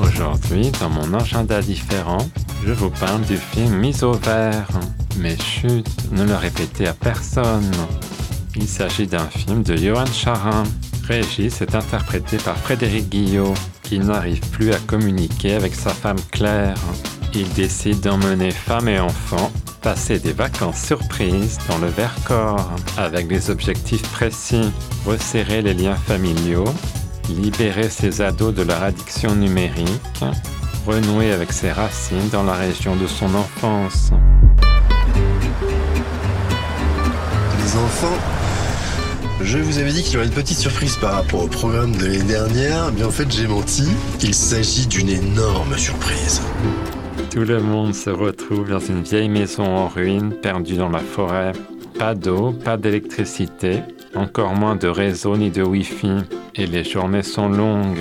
Aujourd'hui, dans mon agenda différent, je vous parle du film Mise au vert. Mais chut, ne le répétez à personne. Il s'agit d'un film de Johan Charin. Régis est interprété par Frédéric Guillot, qui n'arrive plus à communiquer avec sa femme Claire. Il décide d'emmener femme et enfants passer des vacances surprises dans le Vercors, avec des objectifs précis, resserrer les liens familiaux, libérer ses ados de leur addiction numérique, renouer avec ses racines dans la région de son enfance. Les enfants, je vous avais dit qu'il y aurait une petite surprise par rapport au programme de l'année dernière, mais en fait j'ai menti. Il s'agit d'une énorme surprise. Tout le monde se retrouve dans une vieille maison en ruine, perdue dans la forêt. Pas d'eau, pas d'électricité, encore moins de réseau ni de Wi-Fi. Et les journées sont longues.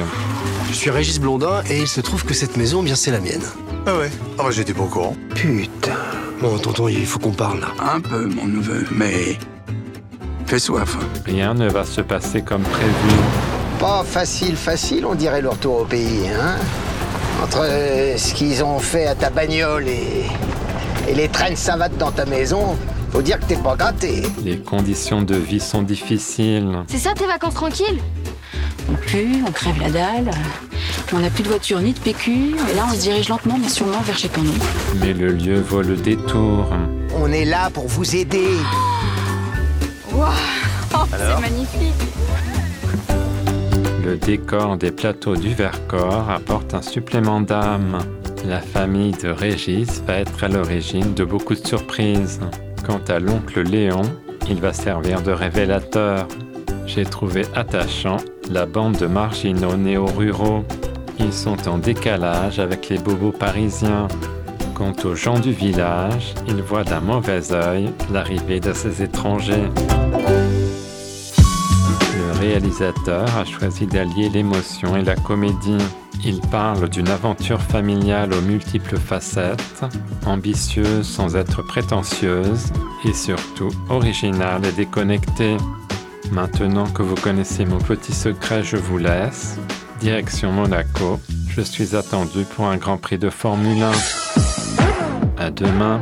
Je suis Régis Blondin et il se trouve que cette maison, bien c'est la mienne. Ah ouais Ah bah j'étais pas au courant. Putain. Bon, tonton, il faut qu'on parle là. Un peu, mon neveu, mais... Fais soif. Rien ne va se passer comme prévu. Pas facile, facile, on dirait le retour au pays, hein Entre euh, ce qu'ils ont fait à ta bagnole et, et les traînes savates dans ta maison, faut dire que t'es pas gâté. Les conditions de vie sont difficiles. C'est ça tes vacances tranquilles? On pue, on crève la dalle, on n'a plus de voiture ni de PQ, et là on se dirige lentement mais sûrement vers chez Tournon. Mais le lieu vaut le détour. On est là pour vous aider. Waouh oh, C'est magnifique Le décor des plateaux du Vercors apporte un supplément d'âme. La famille de Régis va être à l'origine de beaucoup de surprises. Quant à l'oncle Léon, il va servir de révélateur. J'ai trouvé attachant la bande de marginaux néo-ruraux. Ils sont en décalage avec les bobos parisiens. Quant aux gens du village, ils voient d'un mauvais œil l'arrivée de ces étrangers. Réalisateur a choisi d'allier l'émotion et la comédie. Il parle d'une aventure familiale aux multiples facettes, ambitieuse sans être prétentieuse et surtout originale et déconnectée. Maintenant que vous connaissez mon petit secret, je vous laisse. Direction Monaco, je suis attendu pour un Grand Prix de Formule 1. À demain.